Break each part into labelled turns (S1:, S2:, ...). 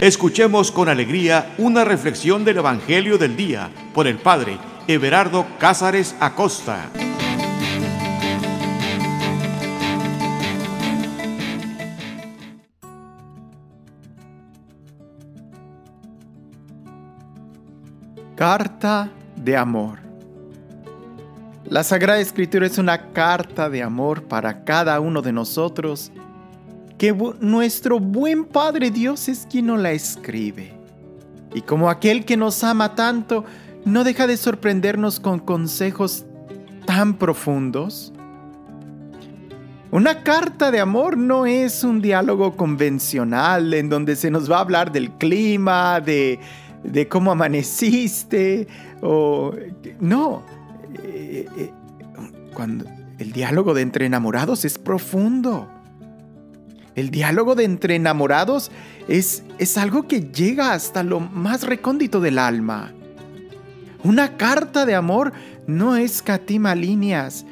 S1: Escuchemos con alegría una reflexión del Evangelio del Día por el Padre Everardo Cázares Acosta.
S2: Carta de amor. La Sagrada Escritura es una carta de amor para cada uno de nosotros que nuestro buen Padre Dios es quien nos la escribe. Y como aquel que nos ama tanto, no deja de sorprendernos con consejos tan profundos. Una carta de amor no es un diálogo convencional en donde se nos va a hablar del clima, de, de cómo amaneciste, o... No, eh, eh, cuando el diálogo de entre enamorados es profundo. El diálogo de entre enamorados es, es algo que llega hasta lo más recóndito del alma. Una carta de amor no escatima líneas.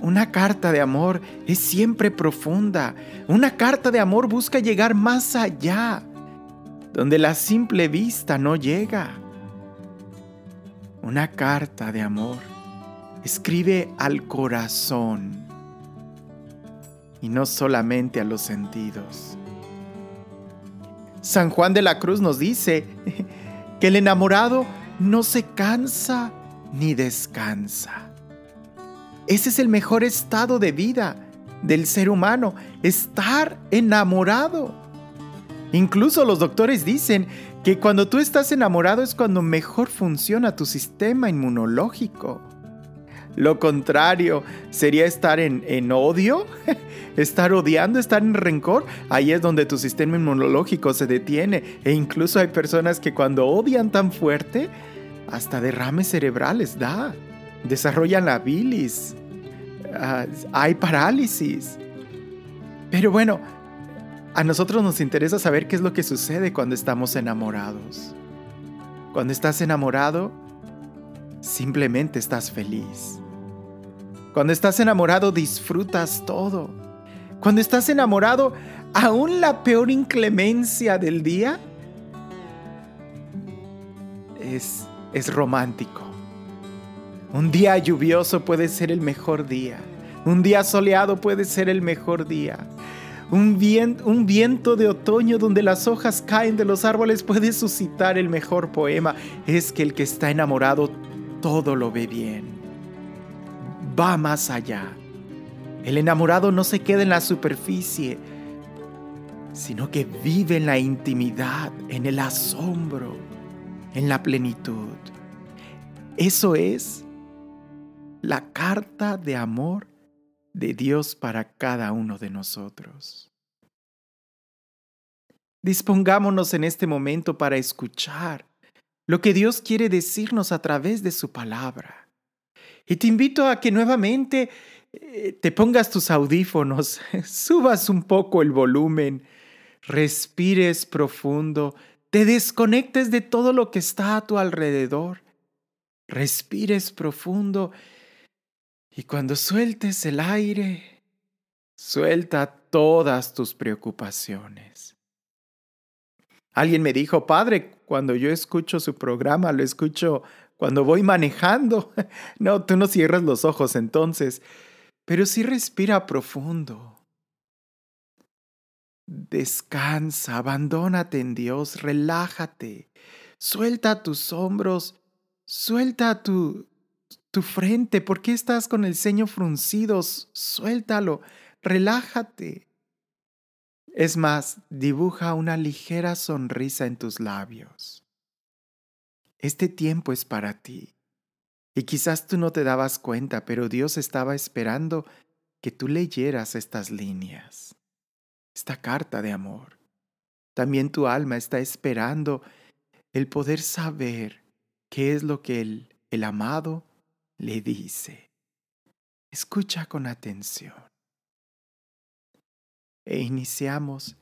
S2: Una carta de amor es siempre profunda. Una carta de amor busca llegar más allá, donde la simple vista no llega. Una carta de amor escribe al corazón y no solamente a los sentidos. San Juan de la Cruz nos dice que el enamorado no se cansa ni descansa. Ese es el mejor estado de vida del ser humano, estar enamorado. Incluso los doctores dicen que cuando tú estás enamorado es cuando mejor funciona tu sistema inmunológico. Lo contrario sería estar en, odio, estar odiando, estar en rencor. Ahí es donde tu sistema inmunológico se detiene. E incluso hay personas que cuando odian tan fuerte, hasta derrames cerebrales da. Desarrollan la bilis. Ah, hay parálisis. Pero bueno, a nosotros nos interesa saber qué es lo que sucede cuando estamos enamorados. Cuando estás enamorado, simplemente estás feliz. Cuando estás enamorado disfrutas todo. Cuando estás enamorado, aún la peor inclemencia del día es, es romántico. Un día lluvioso puede ser el mejor día. Un día soleado puede ser el mejor día. Un, un, viento de otoño donde las hojas caen de los árboles puede suscitar el mejor poema. Es que el que está enamorado todo lo ve bien va más allá. El enamorado no se queda en la superficie, sino que vive en la intimidad, en el asombro, en la plenitud. Eso es la carta de amor de Dios para cada uno de nosotros. Dispongámonos en este momento para escuchar lo que Dios quiere decirnos a través de su palabra. Y te invito a que nuevamente eh, te pongas tus audífonos, subas un poco el volumen, respires profundo, te desconectes de todo lo que está a tu alrededor, respires profundo y cuando sueltes el aire, suelta todas tus preocupaciones. Alguien me dijo, Padre, cuando yo escucho su programa, lo escucho cuando voy manejando. No, tú no cierras los ojos entonces, pero sí respira profundo. Descansa, abandónate en Dios, relájate, suelta tus hombros, suelta tu, tu frente. ¿Por qué estás con el ceño fruncido? Suéltalo, relájate. Es más, dibuja una ligera sonrisa en tus labios. Este tiempo es para ti. Y quizás tú no te dabas cuenta, pero Dios estaba esperando que tú leyeras estas líneas, esta carta de amor. También tu alma está esperando el poder saber qué es lo que el, el amado le dice. Escucha con atención. E iniciamos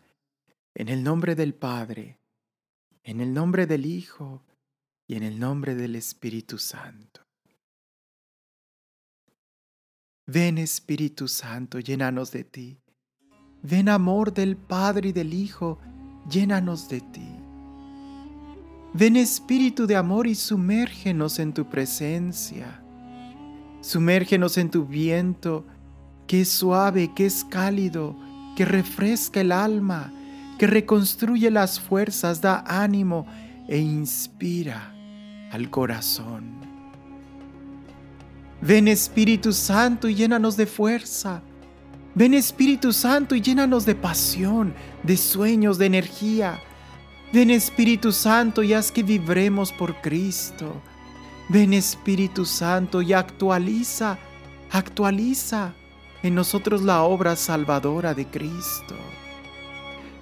S2: en el nombre del Padre, en el nombre del Hijo y en el nombre del Espíritu Santo. Ven Espíritu Santo, llénanos de ti. Ven amor del Padre y del Hijo, llénanos de ti. Ven Espíritu de amor y sumérgenos en tu presencia. Sumérgenos en tu viento, que es suave, que es cálido, que refresca el alma, que reconstruye las fuerzas, da ánimo e inspira al corazón. Ven Espíritu Santo y llénanos de fuerza. Ven Espíritu Santo y llénanos de pasión, de sueños, de energía. Ven Espíritu Santo y haz que vibremos por Cristo. Ven Espíritu Santo y actualiza, actualiza en nosotros la obra salvadora de Cristo.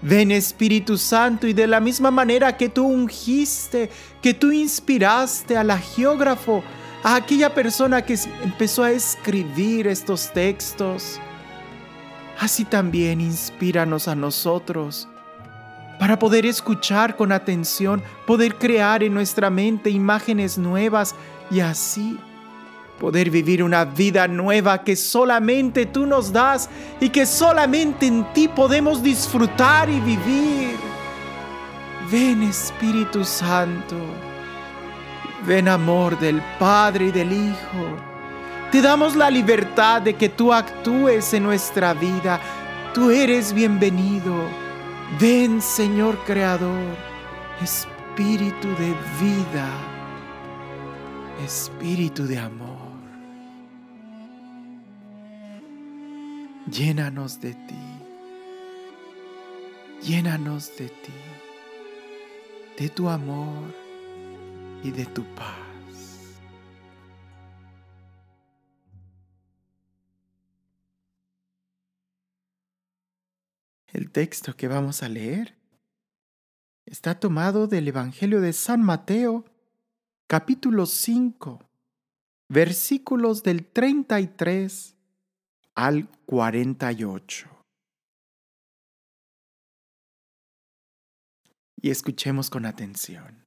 S2: Ven Espíritu Santo y de la misma manera que tú ungiste, que tú inspiraste al geógrafo, a aquella persona que empezó a escribir estos textos, así también inspíranos a nosotros para poder escuchar con atención, poder crear en nuestra mente imágenes nuevas y así poder vivir una vida nueva que solamente tú nos das y que solamente en ti podemos disfrutar y vivir. Ven Espíritu Santo, ven amor del Padre y del Hijo. Te damos la libertad de que tú actúes en nuestra vida. Tú eres bienvenido. Ven Señor Creador, Espíritu de vida, Espíritu de amor. Llénanos de ti. Llénanos de ti, de tu amor y de tu paz. El texto que vamos a leer está tomado del Evangelio de San Mateo, capítulo 5, versículos del 33 al 48. Y escuchemos con atención.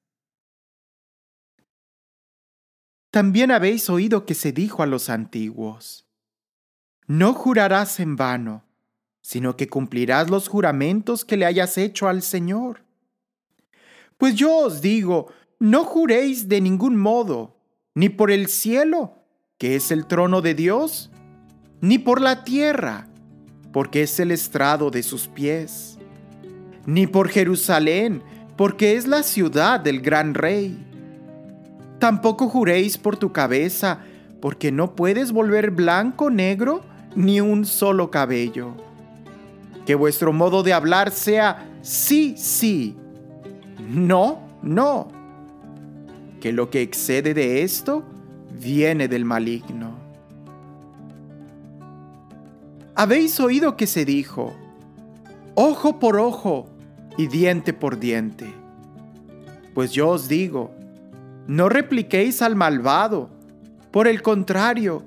S2: También habéis oído que se dijo a los antiguos, no jurarás en vano, sino que cumplirás los juramentos que le hayas hecho al Señor. Pues yo os digo, no juréis de ningún modo, ni por el cielo, que es el trono de Dios, ni por la tierra, porque es el estrado de sus pies, ni por Jerusalén, porque es la ciudad del gran rey. Tampoco juréis por tu cabeza, porque no puedes volver blanco, negro, ni un solo cabello. Que vuestro modo de hablar sea sí, sí, no, no. Que lo que excede de esto viene del maligno. Habéis oído que se dijo, ojo por ojo y diente por diente. Pues yo os digo, no repliquéis al malvado. Por el contrario,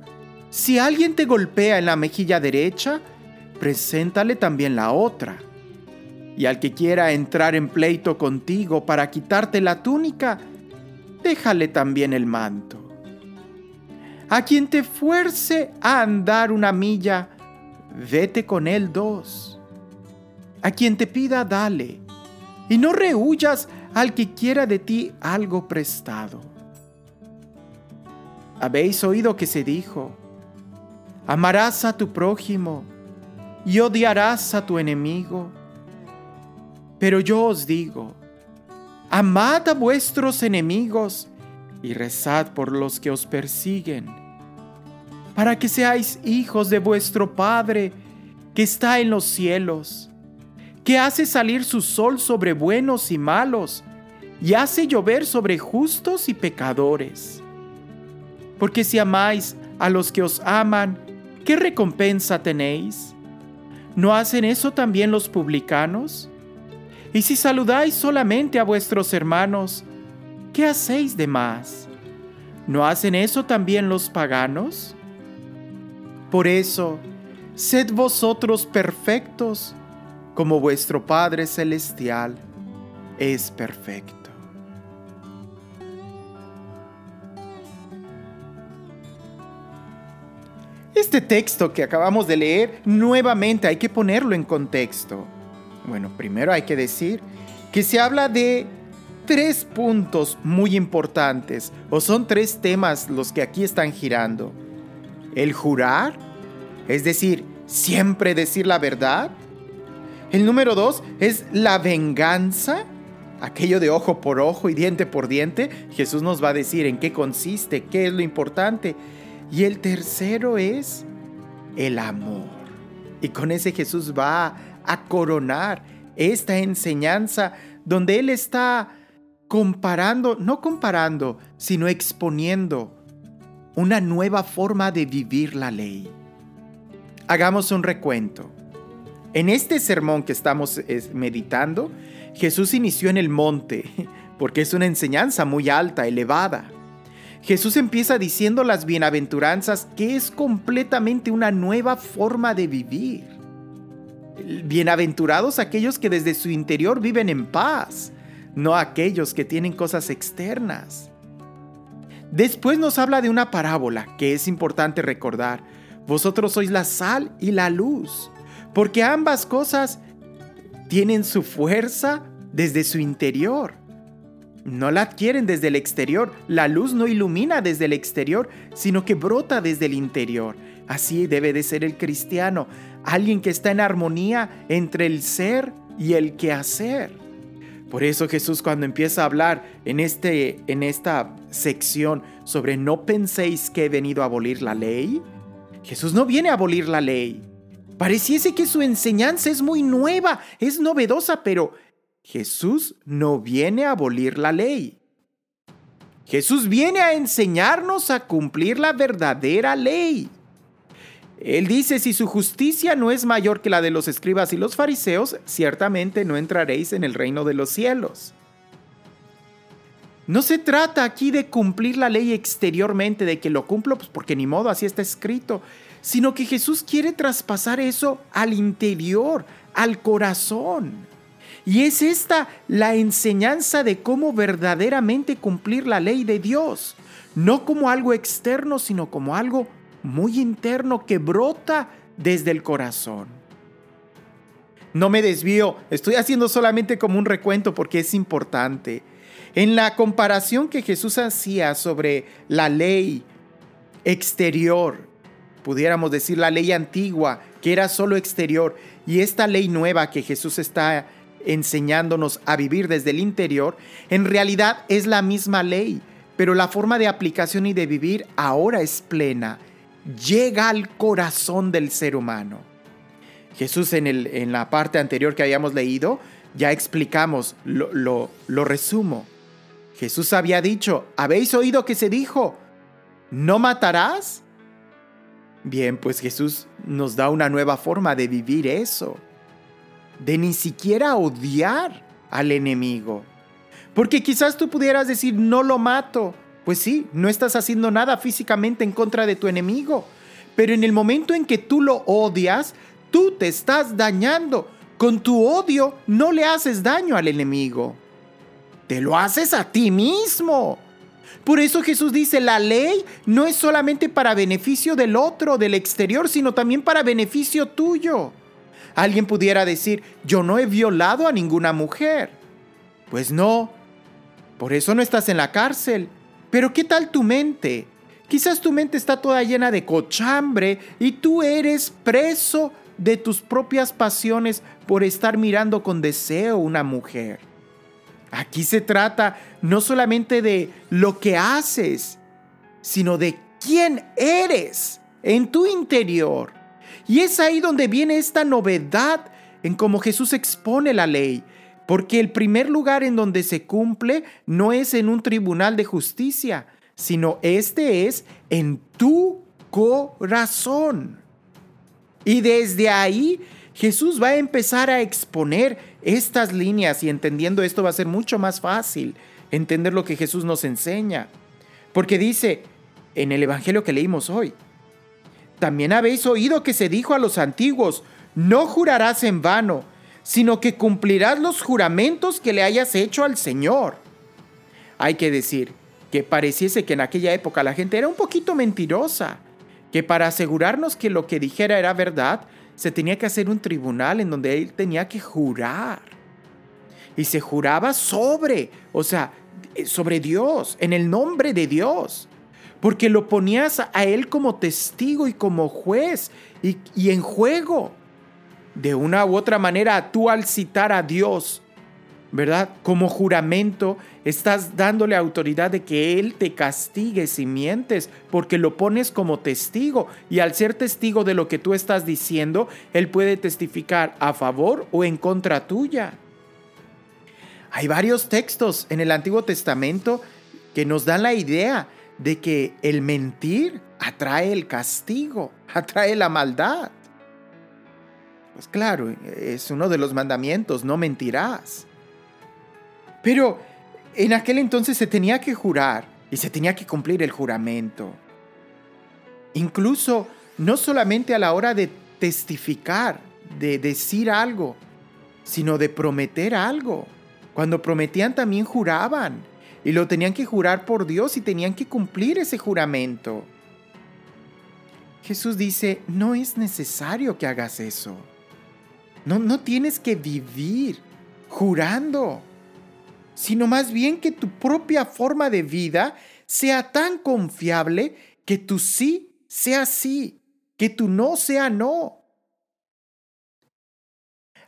S2: si alguien te golpea en la mejilla derecha, preséntale también la otra. Y al que quiera entrar en pleito contigo para quitarte la túnica, déjale también el manto. A quien te fuerce a andar una milla, vete con él dos. A quien te pida, dale, y no rehuyas al que quiera de ti algo prestado. Habéis oído que se dijo, amarás a tu prójimo y odiarás a tu enemigo. Pero yo os digo, amad a vuestros enemigos y rezad por los que os persiguen para que seáis hijos de vuestro Padre que está en los cielos, que hace salir su sol sobre buenos y malos, y hace llover sobre justos y pecadores. Porque si amáis a los que os aman, ¿qué recompensa tenéis? ¿No hacen eso también los publicanos? Y si saludáis solamente a vuestros hermanos, ¿qué hacéis de más? ¿No hacen eso también los paganos? Por eso, sed vosotros perfectos, como vuestro Padre Celestial es perfecto. Este texto que acabamos de leer, nuevamente hay que ponerlo en contexto. Bueno, primero hay que decir que se habla de tres puntos muy importantes, o son tres temas los que aquí están girando. El jurar, es decir, siempre decir la verdad. El número dos es la venganza, aquello de ojo por ojo y diente por diente. Jesús nos va a decir en qué consiste, qué es lo importante. Y el tercero es el amor. Y con ese Jesús va a coronar esta enseñanza donde Él está comparando, no comparando, sino exponiendo una nueva forma de vivir la ley. Hagamos un recuento. En este sermón que estamos meditando, Jesús inició en el monte, porque es una enseñanza muy alta, elevada. Jesús empieza diciendo las bienaventuranzas, que es completamente una nueva forma de vivir. Bienaventurados aquellos que desde su interior viven en paz, no aquellos que tienen cosas externas. Después nos habla de una parábola que es importante recordar. Vosotros sois la sal y la luz, porque ambas cosas tienen su fuerza desde su interior. No la adquieren desde el exterior. La luz no ilumina desde el exterior, sino que brota desde el interior. Así debe de ser el cristiano, alguien que está en armonía entre el ser y el quehacer. Por eso Jesús cuando empieza a hablar en, este, en esta sección sobre no penséis que he venido a abolir la ley, Jesús no viene a abolir la ley. Pareciese que su enseñanza es muy nueva, es novedosa, pero Jesús no viene a abolir la ley. Jesús viene a enseñarnos a cumplir la verdadera ley. Él dice, si su justicia no es mayor que la de los escribas y los fariseos, ciertamente no entraréis en el reino de los cielos. No se trata aquí de cumplir la ley exteriormente, de que lo cumplo pues porque ni modo, así está escrito, sino que Jesús quiere traspasar eso al interior, al corazón. Y es esta la enseñanza de cómo verdaderamente cumplir la ley de Dios, no como algo externo, sino como algo muy interno que brota desde el corazón. No me desvío, estoy haciendo solamente como un recuento porque es importante. En la comparación que Jesús hacía sobre la ley exterior, pudiéramos decir la ley antigua, que era solo exterior, y esta ley nueva que Jesús está enseñándonos a vivir desde el interior, en realidad es la misma ley, pero la forma de aplicación y de vivir ahora es plena llega al corazón del ser humano. Jesús en, el, en la parte anterior que habíamos leído, ya explicamos, lo, lo, lo resumo. Jesús había dicho, ¿habéis oído que se dijo, no matarás? Bien, pues Jesús nos da una nueva forma de vivir eso, de ni siquiera odiar al enemigo. Porque quizás tú pudieras decir, no lo mato, pues sí, no estás haciendo nada físicamente en contra de tu enemigo, pero en el momento en que tú lo odias, tú te estás dañando. Con tu odio no le haces daño al enemigo. Te lo haces a ti mismo. Por eso Jesús dice, la ley no es solamente para beneficio del otro, del exterior, sino también para beneficio tuyo. Alguien pudiera decir, yo no he violado a ninguna mujer. Pues no. Por eso no estás en la cárcel. Pero ¿qué tal tu mente? Quizás tu mente está toda llena de cochambre y tú eres preso de tus propias pasiones por estar mirando con deseo una mujer. Aquí se trata no solamente de lo que haces, sino de quién eres en tu interior. Y es ahí donde viene esta novedad en cómo Jesús expone la ley. Porque el primer lugar en donde se cumple no es en un tribunal de justicia, sino este es en tu corazón. Y desde ahí Jesús va a empezar a exponer estas líneas y entendiendo esto va a ser mucho más fácil entender lo que Jesús nos enseña. Porque dice en el Evangelio que leímos hoy, también habéis oído que se dijo a los antiguos, no jurarás en vano sino que cumplirás los juramentos que le hayas hecho al Señor. Hay que decir que pareciese que en aquella época la gente era un poquito mentirosa, que para asegurarnos que lo que dijera era verdad, se tenía que hacer un tribunal en donde él tenía que jurar. y se juraba sobre, o sea, sobre Dios, en el nombre de Dios. Porque lo ponías a él como testigo y como juez y, y en juego. De una u otra manera, tú al citar a Dios, ¿verdad? Como juramento, estás dándole autoridad de que Él te castigue si mientes, porque lo pones como testigo. Y al ser testigo de lo que tú estás diciendo, Él puede testificar a favor o en contra tuya. Hay varios textos en el Antiguo Testamento que nos dan la idea de que el mentir atrae el castigo, atrae la maldad. Pues claro, es uno de los mandamientos, no mentirás. Pero en aquel entonces se tenía que jurar y se tenía que cumplir el juramento. Incluso no solamente a la hora de testificar, de decir algo, sino de prometer algo. Cuando prometían también juraban y lo tenían que jurar por Dios y tenían que cumplir ese juramento. Jesús dice, no es necesario que hagas eso. No, no tienes que vivir jurando sino más bien que tu propia forma de vida sea tan confiable que tu sí sea sí, que tu no sea no.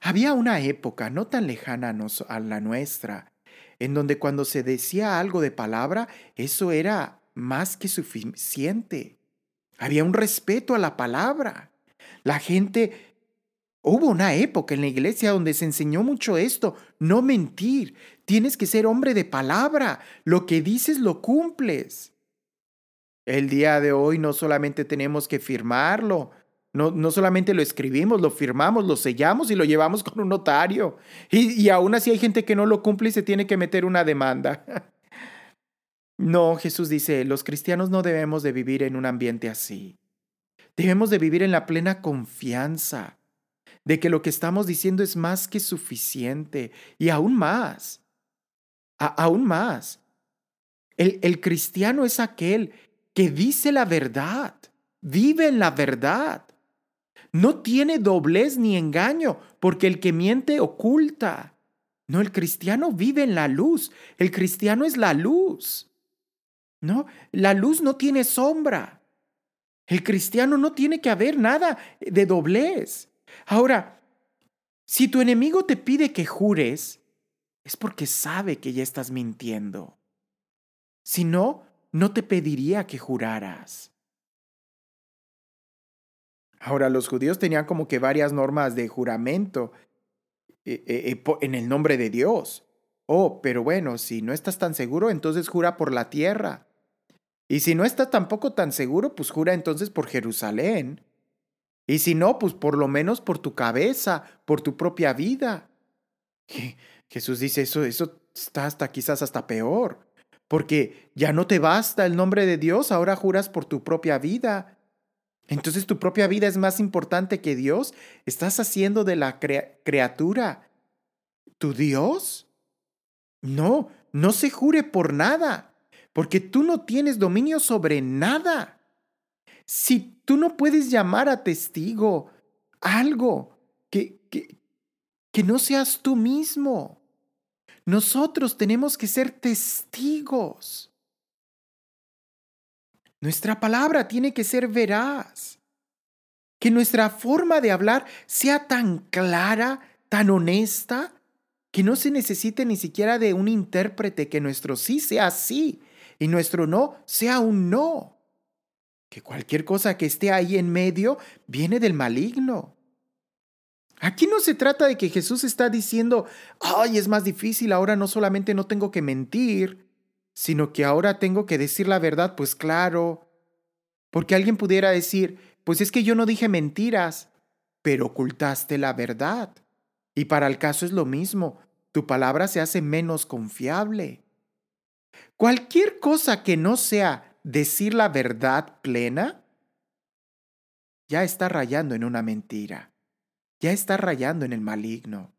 S2: Había una época no tan lejana a la nuestra, en donde cuando se decía algo de palabra, eso era más que suficiente. Había un respeto a la palabra. La gente Hubo una época en la iglesia donde se enseñó mucho esto, no mentir, tienes que ser hombre de palabra, lo que dices lo cumples. El día de hoy no solamente tenemos que firmarlo, no, no solamente lo escribimos, lo firmamos, lo sellamos y lo llevamos con un notario. Y, y aún así hay gente que no lo cumple y se tiene que meter una demanda. No, Jesús dice, los cristianos no debemos de vivir en un ambiente así. Debemos de vivir en la plena confianza de que lo que estamos diciendo es más que suficiente y aún más, aún más. El, el cristiano es aquel que dice la verdad, vive en la verdad. No tiene doblez ni engaño, porque el que miente oculta. No, el cristiano vive en la luz. El cristiano es la luz. No, la luz no tiene sombra. El cristiano no tiene que haber nada de doblez. Ahora, si tu enemigo te pide que jures, es porque sabe que ya estás mintiendo. Si no, no te pediría que juraras. Ahora, los judíos tenían como que varias normas de juramento eh, eh, eh, en el nombre de Dios. Oh, pero bueno, si no estás tan seguro, entonces jura por la tierra. Y si no estás tampoco tan seguro, pues jura entonces por Jerusalén. Y si no, pues por lo menos por tu cabeza, por tu propia vida. Jesús dice eso, eso está hasta quizás hasta peor, porque ya no te basta el nombre de Dios, ahora juras por tu propia vida. Entonces tu propia vida es más importante que Dios. Estás haciendo de la criatura tu Dios. No, no se jure por nada, porque tú no tienes dominio sobre nada. Si tú no puedes llamar a testigo algo que, que, que no seas tú mismo, nosotros tenemos que ser testigos. Nuestra palabra tiene que ser veraz. Que nuestra forma de hablar sea tan clara, tan honesta, que no se necesite ni siquiera de un intérprete, que nuestro sí sea sí y nuestro no sea un no que cualquier cosa que esté ahí en medio viene del maligno. Aquí no se trata de que Jesús está diciendo, ay, es más difícil, ahora no solamente no tengo que mentir, sino que ahora tengo que decir la verdad, pues claro. Porque alguien pudiera decir, pues es que yo no dije mentiras, pero ocultaste la verdad. Y para el caso es lo mismo, tu palabra se hace menos confiable. Cualquier cosa que no sea decir la verdad plena, ya está rayando en una mentira, ya está rayando en el maligno.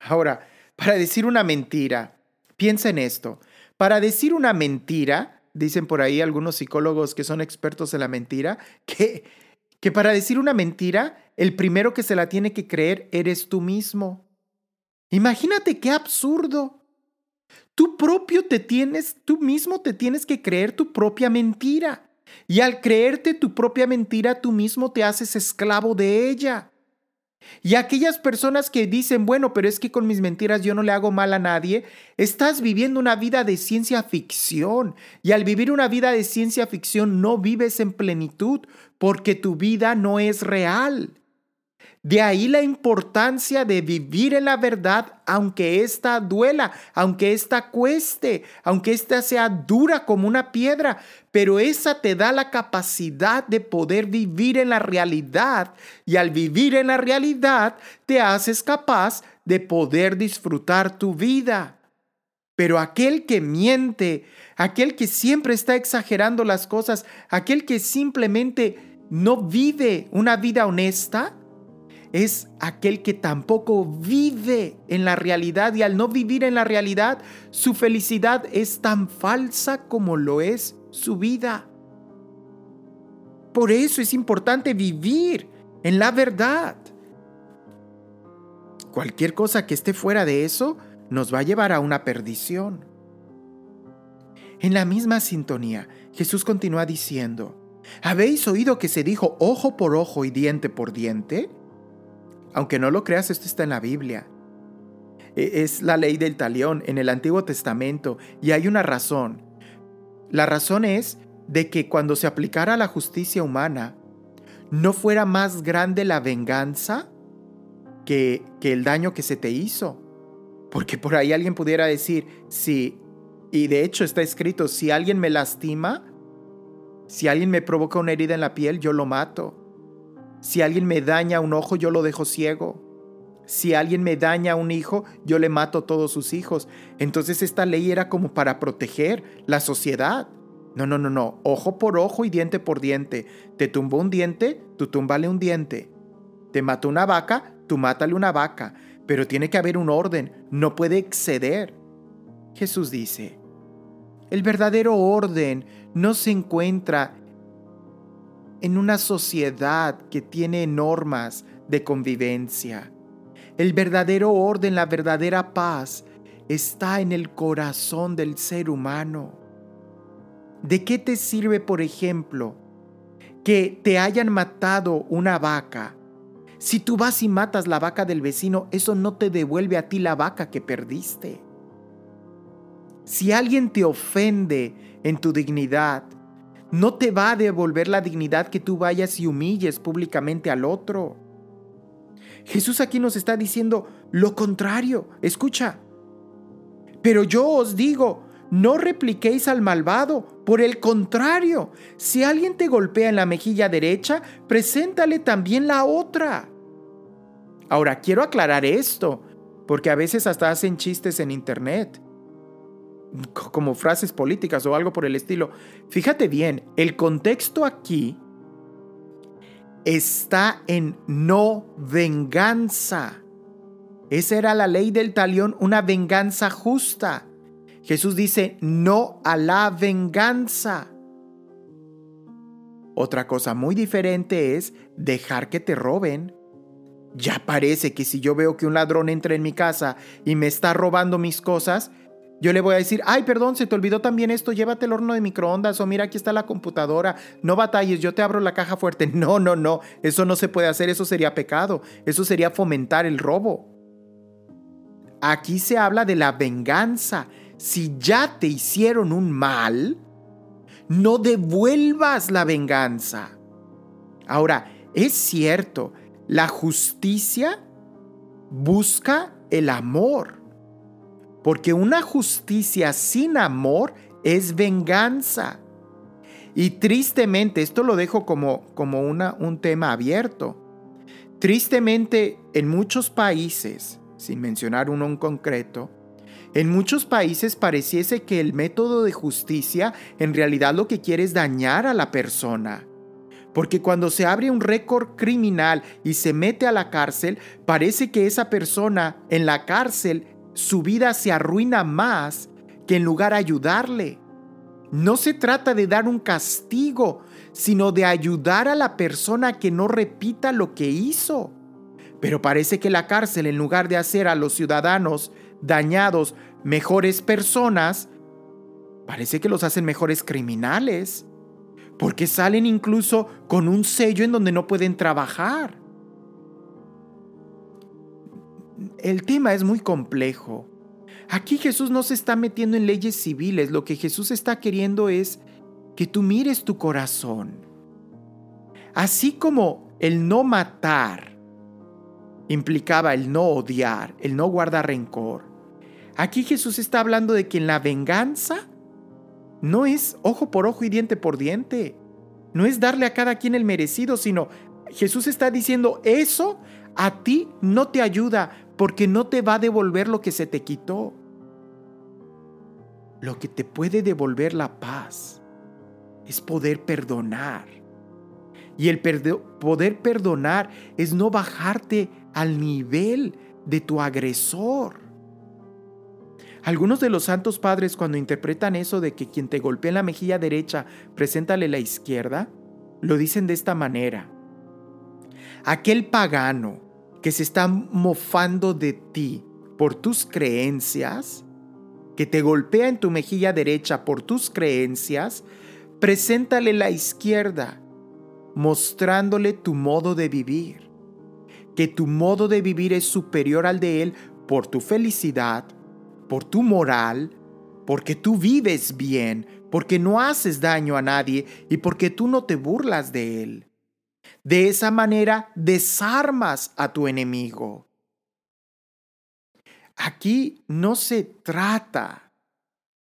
S2: Ahora, para decir una mentira, piensa en esto, para decir una mentira, dicen por ahí algunos psicólogos que son expertos en la mentira, que, que para decir una mentira, el primero que se la tiene que creer eres tú mismo. Imagínate qué absurdo. Tú propio te tienes, tú mismo te tienes que creer tu propia mentira. Y al creerte tu propia mentira, tú mismo te haces esclavo de ella. Y aquellas personas que dicen, bueno, pero es que con mis mentiras yo no le hago mal a nadie, estás viviendo una vida de ciencia ficción. Y al vivir una vida de ciencia ficción no vives en plenitud porque tu vida no es real. De ahí la importancia de vivir en la verdad, aunque ésta duela, aunque ésta cueste, aunque ésta sea dura como una piedra, pero esa te da la capacidad de poder vivir en la realidad y al vivir en la realidad te haces capaz de poder disfrutar tu vida. Pero aquel que miente, aquel que siempre está exagerando las cosas, aquel que simplemente no vive una vida honesta, es aquel que tampoco vive en la realidad y al no vivir en la realidad, su felicidad es tan falsa como lo es su vida. Por eso es importante vivir en la verdad. Cualquier cosa que esté fuera de eso nos va a llevar a una perdición. En la misma sintonía, Jesús continúa diciendo, ¿habéis oído que se dijo ojo por ojo y diente por diente? Aunque no lo creas, esto está en la Biblia. E, es la ley del talión en el Antiguo Testamento y hay una razón. La razón es de que cuando se aplicara la justicia humana, no fuera más grande la venganza que, que el daño que se te hizo. Porque por ahí alguien pudiera decir, sí, y de hecho está escrito, si alguien me lastima, si alguien me provoca una herida en la piel, yo lo mato. Si alguien me daña un ojo, yo lo dejo ciego. Si alguien me daña a un hijo, yo le mato a todos sus hijos. Entonces esta ley era como para proteger la sociedad. No, no, no, no. Ojo por ojo y diente por diente. Te tumbó un diente, tú túmbale un diente. Te mató una vaca, tú mátale una vaca. Pero tiene que haber un orden, no puede exceder. Jesús dice, el verdadero orden no se encuentra en una sociedad que tiene normas de convivencia. El verdadero orden, la verdadera paz está en el corazón del ser humano. ¿De qué te sirve, por ejemplo, que te hayan matado una vaca? Si tú vas y matas la vaca del vecino, eso no te devuelve a ti la vaca que perdiste. Si alguien te ofende en tu dignidad, no te va a devolver la dignidad que tú vayas y humilles públicamente al otro. Jesús aquí nos está diciendo lo contrario. Escucha. Pero yo os digo, no repliquéis al malvado. Por el contrario, si alguien te golpea en la mejilla derecha, preséntale también la otra. Ahora, quiero aclarar esto, porque a veces hasta hacen chistes en internet como frases políticas o algo por el estilo. Fíjate bien, el contexto aquí está en no venganza. Esa era la ley del talión, una venganza justa. Jesús dice no a la venganza. Otra cosa muy diferente es dejar que te roben. Ya parece que si yo veo que un ladrón entra en mi casa y me está robando mis cosas, yo le voy a decir, ay, perdón, se te olvidó también esto, llévate el horno de microondas o mira, aquí está la computadora, no batalles, yo te abro la caja fuerte. No, no, no, eso no se puede hacer, eso sería pecado, eso sería fomentar el robo. Aquí se habla de la venganza. Si ya te hicieron un mal, no devuelvas la venganza. Ahora, es cierto, la justicia busca el amor. Porque una justicia sin amor es venganza. Y tristemente, esto lo dejo como, como una, un tema abierto. Tristemente, en muchos países, sin mencionar uno en concreto, en muchos países pareciese que el método de justicia en realidad lo que quiere es dañar a la persona. Porque cuando se abre un récord criminal y se mete a la cárcel, parece que esa persona en la cárcel su vida se arruina más que en lugar de ayudarle. No se trata de dar un castigo, sino de ayudar a la persona que no repita lo que hizo. Pero parece que la cárcel, en lugar de hacer a los ciudadanos dañados mejores personas, parece que los hacen mejores criminales, porque salen incluso con un sello en donde no pueden trabajar. El tema es muy complejo. Aquí Jesús no se está metiendo en leyes civiles, lo que Jesús está queriendo es que tú mires tu corazón. Así como el no matar implicaba el no odiar, el no guardar rencor. Aquí Jesús está hablando de que en la venganza no es ojo por ojo y diente por diente. No es darle a cada quien el merecido, sino Jesús está diciendo, eso a ti no te ayuda porque no te va a devolver lo que se te quitó. Lo que te puede devolver la paz es poder perdonar. Y el poder perdonar es no bajarte al nivel de tu agresor. Algunos de los santos padres cuando interpretan eso de que quien te golpea en la mejilla derecha, preséntale la izquierda, lo dicen de esta manera. Aquel pagano que se está mofando de ti por tus creencias, que te golpea en tu mejilla derecha por tus creencias, preséntale la izquierda, mostrándole tu modo de vivir, que tu modo de vivir es superior al de él por tu felicidad, por tu moral, porque tú vives bien, porque no haces daño a nadie y porque tú no te burlas de él. De esa manera desarmas a tu enemigo. Aquí no se trata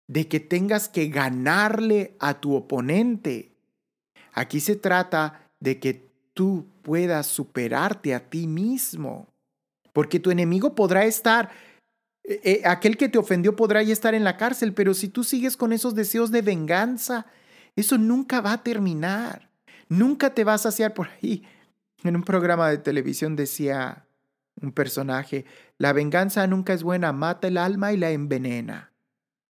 S2: de que tengas que ganarle a tu oponente. Aquí se trata de que tú puedas superarte a ti mismo. Porque tu enemigo podrá estar eh, eh, aquel que te ofendió podrá ya estar en la cárcel, pero si tú sigues con esos deseos de venganza, eso nunca va a terminar. Nunca te vas a saciar por ahí. En un programa de televisión decía un personaje, la venganza nunca es buena, mata el alma y la envenena.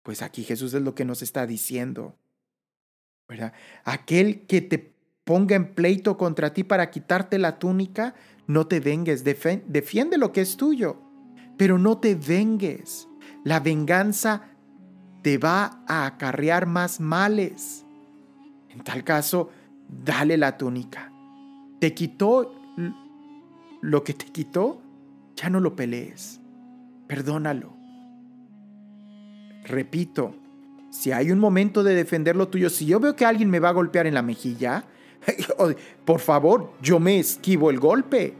S2: Pues aquí Jesús es lo que nos está diciendo. ¿verdad? Aquel que te ponga en pleito contra ti para quitarte la túnica, no te vengues, defiende lo que es tuyo pero no te vengues. La venganza te va a acarrear más males. En tal caso, dale la túnica. Te quitó lo que te quitó, ya no lo pelees. Perdónalo. Repito, si hay un momento de defender lo tuyo, si yo veo que alguien me va a golpear en la mejilla, por favor, yo me esquivo el golpe.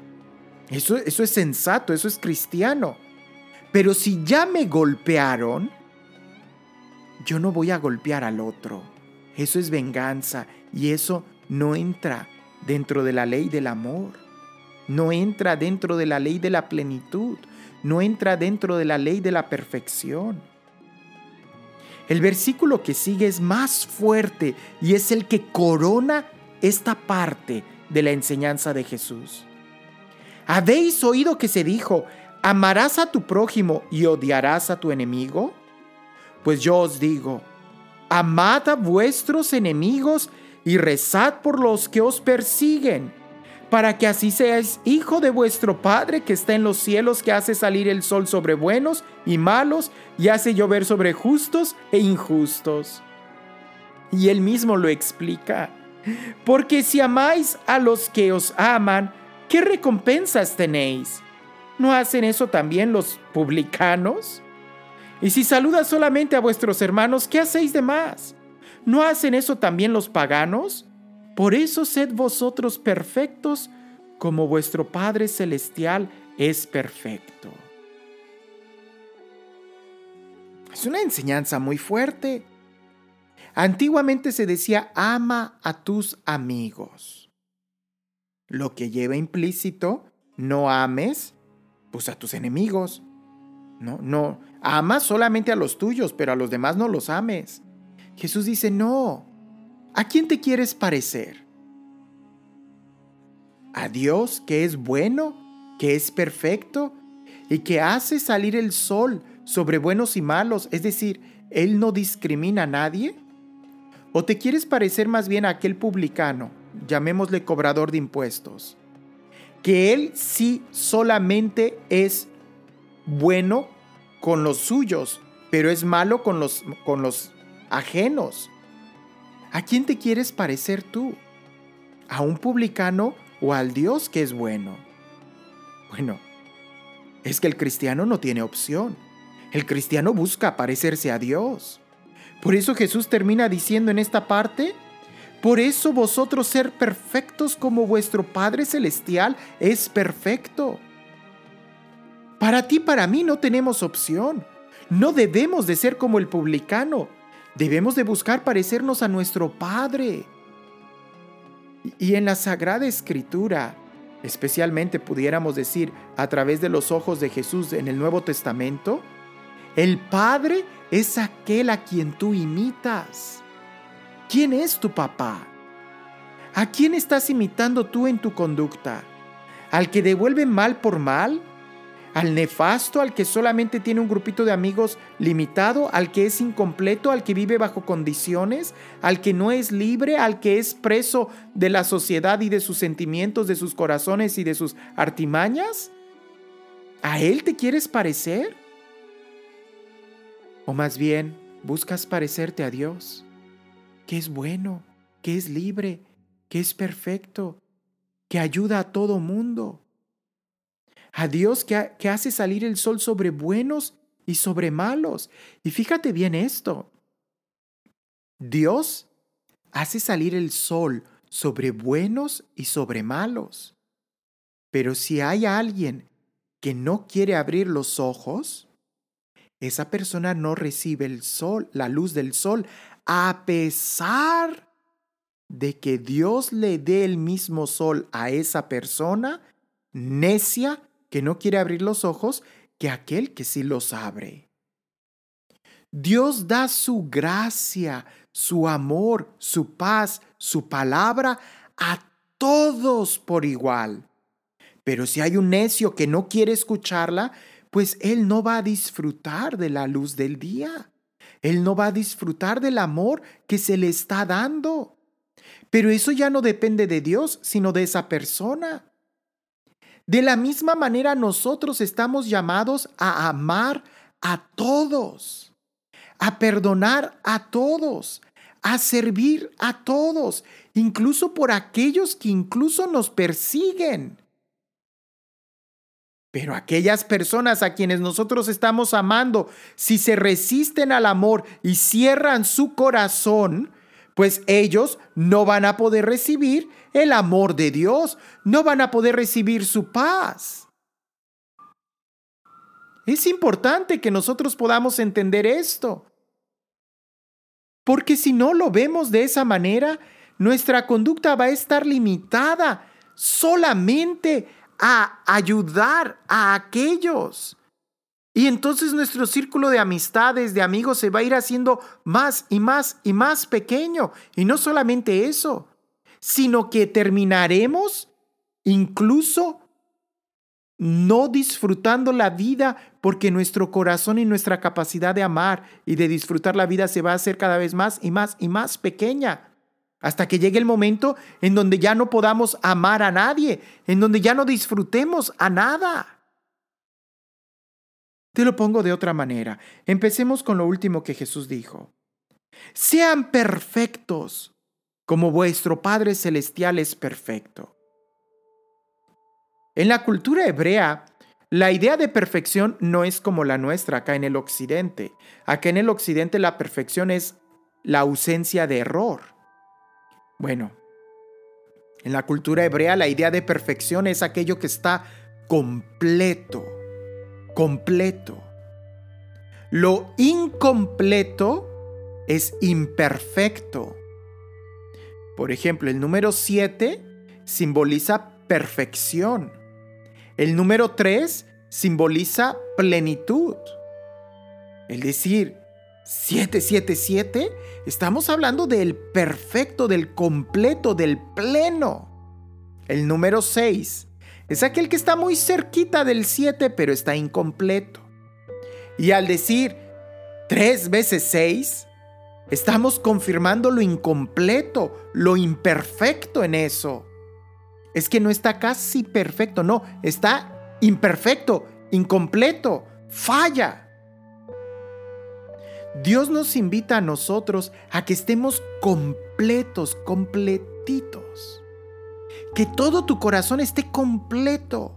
S2: Eso, eso es sensato, eso es cristiano. Pero si ya me golpearon, yo no voy a golpear al otro. Eso es venganza y eso no entra dentro de la ley del amor. No entra dentro de la ley de la plenitud. No entra dentro de la ley de la perfección. El versículo que sigue es más fuerte y es el que corona esta parte de la enseñanza de Jesús. Habéis oído que se dijo, ¿Amarás a tu prójimo y odiarás a tu enemigo? Pues yo os digo, amad a vuestros enemigos y rezad por los que os persiguen, para que así seáis hijo de vuestro Padre que está en los cielos, que hace salir el sol sobre buenos y malos, y hace llover sobre justos e injustos. Y él mismo lo explica. Porque si amáis a los que os aman, ¿qué recompensas tenéis? ¿No hacen eso también los publicanos? Y si saludas solamente a vuestros hermanos, ¿qué hacéis de más? ¿No hacen eso también los paganos? Por eso sed vosotros perfectos como vuestro Padre Celestial es perfecto. Es una enseñanza muy fuerte. Antiguamente se decía ama a tus amigos, lo que lleva implícito no ames pues a tus enemigos. No, no, amas solamente a los tuyos, pero a los demás no los ames. Jesús dice, no, ¿a quién te quieres parecer? ¿A Dios que es bueno, que es perfecto y que hace salir el sol sobre buenos y malos? Es decir, Él no discrimina a nadie. ¿O te quieres parecer más bien a aquel publicano, llamémosle cobrador de impuestos, que Él sí solamente es bueno con los suyos, pero es malo con los, con los ajenos. ¿A quién te quieres parecer tú? ¿A un publicano o al Dios que es bueno? Bueno, es que el cristiano no tiene opción. El cristiano busca parecerse a Dios. Por eso Jesús termina diciendo en esta parte, por eso vosotros ser perfectos como vuestro Padre Celestial es perfecto. Para ti, para mí no tenemos opción. No debemos de ser como el publicano. Debemos de buscar parecernos a nuestro Padre. Y en la Sagrada Escritura, especialmente pudiéramos decir a través de los ojos de Jesús en el Nuevo Testamento, el Padre es aquel a quien tú imitas. ¿Quién es tu papá? ¿A quién estás imitando tú en tu conducta? ¿Al que devuelve mal por mal? Al nefasto, al que solamente tiene un grupito de amigos limitado, al que es incompleto, al que vive bajo condiciones, al que no es libre, al que es preso de la sociedad y de sus sentimientos, de sus corazones y de sus artimañas? ¿A él te quieres parecer? O más bien, buscas parecerte a Dios, que es bueno, que es libre, que es perfecto, que ayuda a todo mundo a Dios que, hace salir el sol sobre buenos y sobre malos. Y fíjate bien esto. Dios hace salir el sol sobre buenos y sobre malos. Pero si hay alguien que no quiere abrir los ojos, esa persona no recibe el sol, la luz del sol, a pesar de que Dios le dé el mismo sol a esa persona necia que no quiere abrir los ojos que aquel que sí los abre. Dios da su gracia, su amor, su paz, su palabra a todos por igual. Pero si hay un necio que no quiere escucharla, pues él no va a disfrutar de la luz del día. Él no va a disfrutar del amor que se le está dando. Pero eso ya no depende de Dios, sino de esa persona. De la misma manera nosotros estamos llamados a amar a todos, a perdonar a todos, a servir a todos, incluso por aquellos que incluso nos persiguen. Pero aquellas personas a quienes nosotros estamos amando, si se resisten al amor y cierran su corazón, pues ellos no van a poder recibir el amor de Dios, no van a poder recibir su paz. Es importante que nosotros podamos entender esto, porque si no lo vemos de esa manera, nuestra conducta va a estar limitada solamente a ayudar a aquellos y entonces nuestro círculo de amistades, de amigos, se va a ir haciendo más y más y más pequeño. Y no solamente eso, sino que terminaremos incluso no disfrutando la vida porque nuestro corazón y nuestra capacidad de amar y de disfrutar la vida se va a hacer cada vez más y más y más pequeña. Hasta que llegue el momento en donde ya no podamos amar a nadie, en donde ya no disfrutemos a nada. Te lo pongo de otra manera. Empecemos con lo último que Jesús dijo. Sean perfectos como vuestro Padre Celestial es perfecto. En la cultura hebrea, la idea de perfección no es como la nuestra acá en el occidente. Acá en el occidente la perfección es la ausencia de error. Bueno, en la cultura hebrea la idea de perfección es aquello que está completo completo. Lo incompleto es imperfecto. Por ejemplo, el número 7 simboliza perfección. El número 3 simboliza plenitud. Es decir, 777, estamos hablando del perfecto, del completo, del pleno. El número 6 es aquel que está muy cerquita del 7 pero está incompleto. Y al decir 3 veces 6, estamos confirmando lo incompleto, lo imperfecto en eso. es que no está casi perfecto, no, está imperfecto, incompleto, falla. Dios nos invita a nosotros a que estemos completos, completitos. Que todo tu corazón esté completo.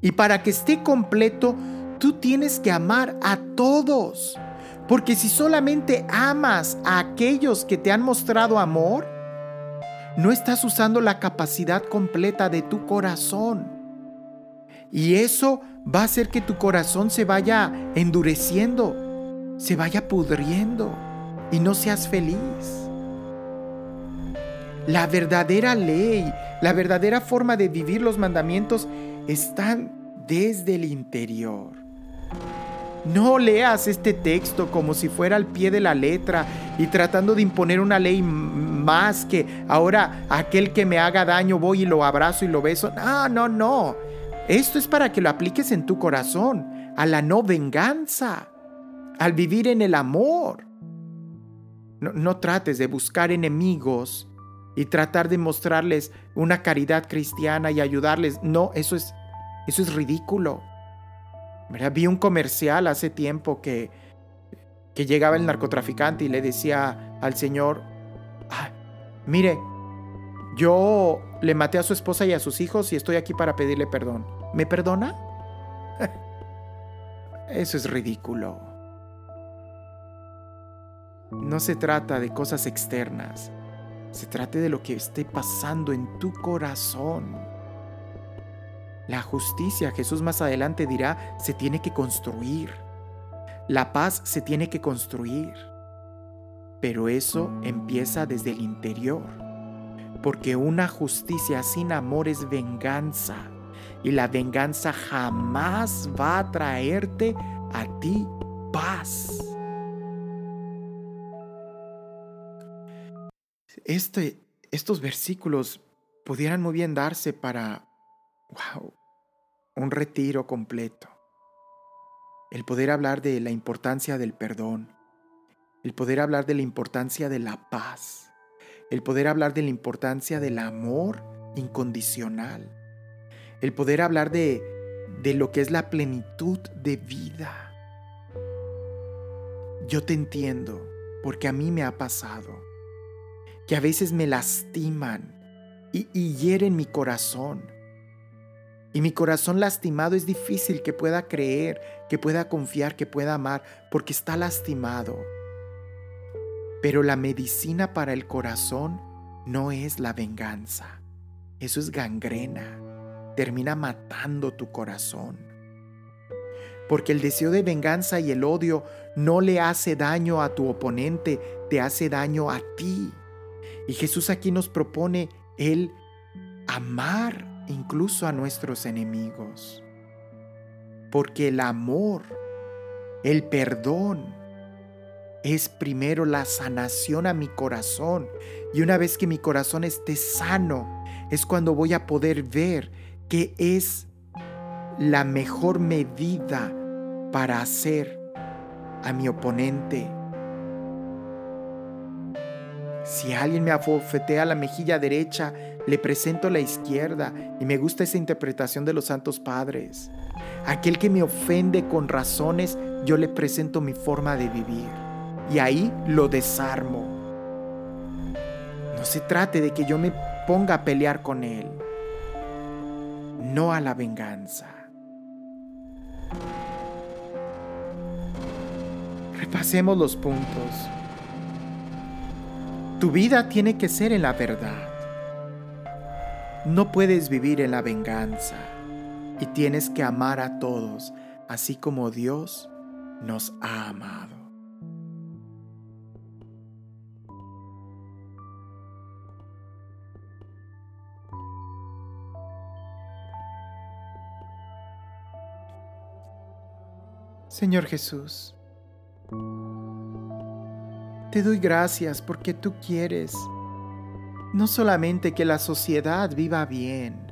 S2: Y para que esté completo, tú tienes que amar a todos. Porque si solamente amas a aquellos que te han mostrado amor, no estás usando la capacidad completa de tu corazón. Y eso va a hacer que tu corazón se vaya endureciendo se vaya pudriendo y no seas feliz. La verdadera ley, la verdadera forma de vivir los mandamientos están desde el interior. No leas este texto como si fuera al pie de la letra y tratando de imponer una ley más que ahora aquel que me haga daño voy y lo abrazo y lo beso. No, no, no. Esto es para que lo apliques en tu corazón, a la no venganza al vivir en el amor. No, trates de buscar enemigos y tratar de mostrarles una caridad cristiana y ayudarles. No, eso es, eso es ridículo. Vi un comercial hace tiempo que, que llegaba el narcotraficante y le decía al señor, mire, yo le maté a su esposa y a sus hijos y estoy aquí para pedirle perdón. ¿Me perdona? Eso es ridículo. No se trata de cosas externas, se trata de lo que esté pasando en tu corazón. La justicia, Jesús más adelante dirá, se tiene que construir. La paz se tiene que construir. Pero eso empieza desde el interior. Porque una justicia sin amor es venganza. Y la venganza jamás va a traerte a ti paz. Este, estos versículos pudieran muy bien darse para, un retiro completo. El poder hablar de la importancia del perdón, el poder hablar de la importancia de la paz, el poder hablar de la importancia del amor incondicional, el poder hablar de lo que es la plenitud de vida. Yo te entiendo porque a mí me ha pasado que a veces me lastiman y, hieren mi corazón. Y mi corazón lastimado es difícil que pueda creer, que pueda confiar, que pueda amar, porque está lastimado. Pero la medicina para el corazón no es la venganza. Eso es gangrena. Termina matando tu corazón. Porque el deseo de venganza y el odio no le hace daño a tu oponente, te hace daño a ti. Y Jesús aquí nos propone el amar incluso a nuestros enemigos. Porque el amor, el perdón, es primero la sanación a mi corazón. Y una vez que mi corazón esté sano, es cuando voy a poder ver que es la mejor medida para hacer a mi oponente si alguien me afofetea la mejilla derecha, le presento la izquierda y me gusta esa interpretación de los santos padres. Aquel que me ofende con razones, yo le presento mi forma de vivir y ahí lo desarmo. No se trate de que yo me ponga a pelear con él, no a la venganza. Repasemos los puntos. Tu vida tiene que ser en la verdad. No puedes vivir en la venganza y tienes que amar a todos así como Dios nos ha amado. Señor Jesús, te doy gracias porque tú quieres no solamente que la sociedad viva bien,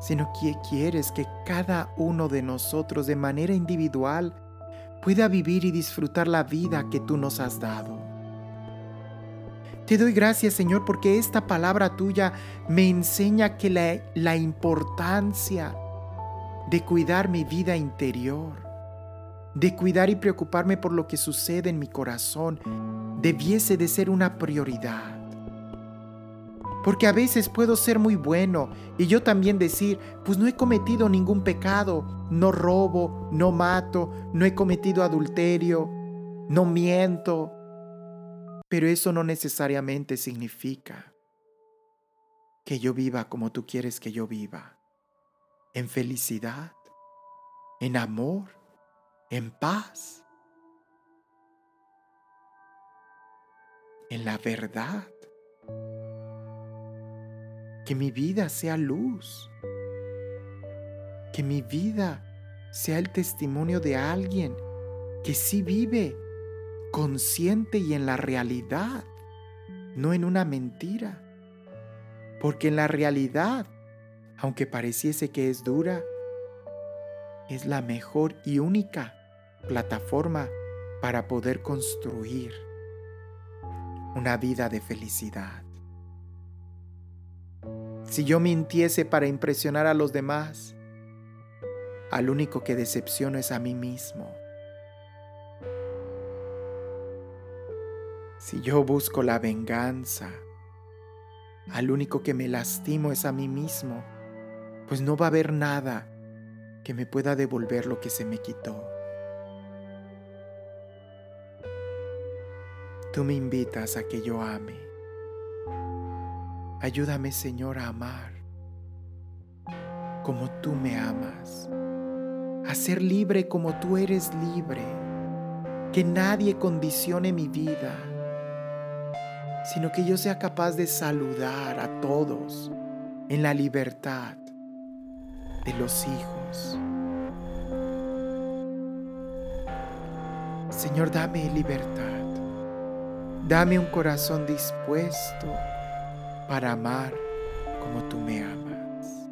S2: sino que quieres que cada uno de nosotros de manera individual pueda vivir y disfrutar la vida que tú nos has dado. Te doy gracias, Señor, porque esta palabra tuya me enseña que la, la importancia de cuidar mi vida interior, de cuidar y preocuparme por lo que sucede en mi corazón, debiese de ser una prioridad. Porque a veces puedo ser muy bueno y yo también decir, pues no he cometido ningún pecado, no robo, no mato, no he cometido adulterio, no miento. Pero eso no necesariamente significa que yo viva como tú quieres que yo viva, en felicidad, en amor, en paz, en la verdad. Que mi vida sea luz, que mi vida sea el testimonio de alguien que sí vive consciente y en la realidad, no en una mentira. Porque en la realidad, aunque pareciese que es dura, es la mejor y única plataforma para poder construir una vida de felicidad. Si yo mintiese para impresionar a los demás, al único que decepciono es a mí mismo. Si yo busco la venganza, al único que me lastimo es a mí mismo, pues no va a haber nada que me pueda devolver lo que se me quitó. Tú me invitas a que yo ame Ayúdame, Señor, a amar como tú me amas, a ser libre como tú eres libre, que nadie condicione mi vida, sino que yo sea capaz de saludar a todos en la libertad de los hijos. Señor, dame libertad, dame un corazón dispuesto para amar como tú me amas.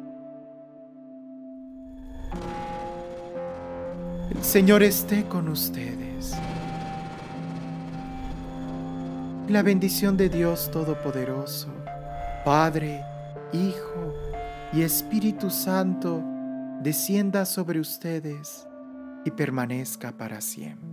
S2: El Señor esté con ustedes. La bendición de Dios Todopoderoso, Padre, Hijo y Espíritu Santo, descienda sobre ustedes y permanezca para siempre.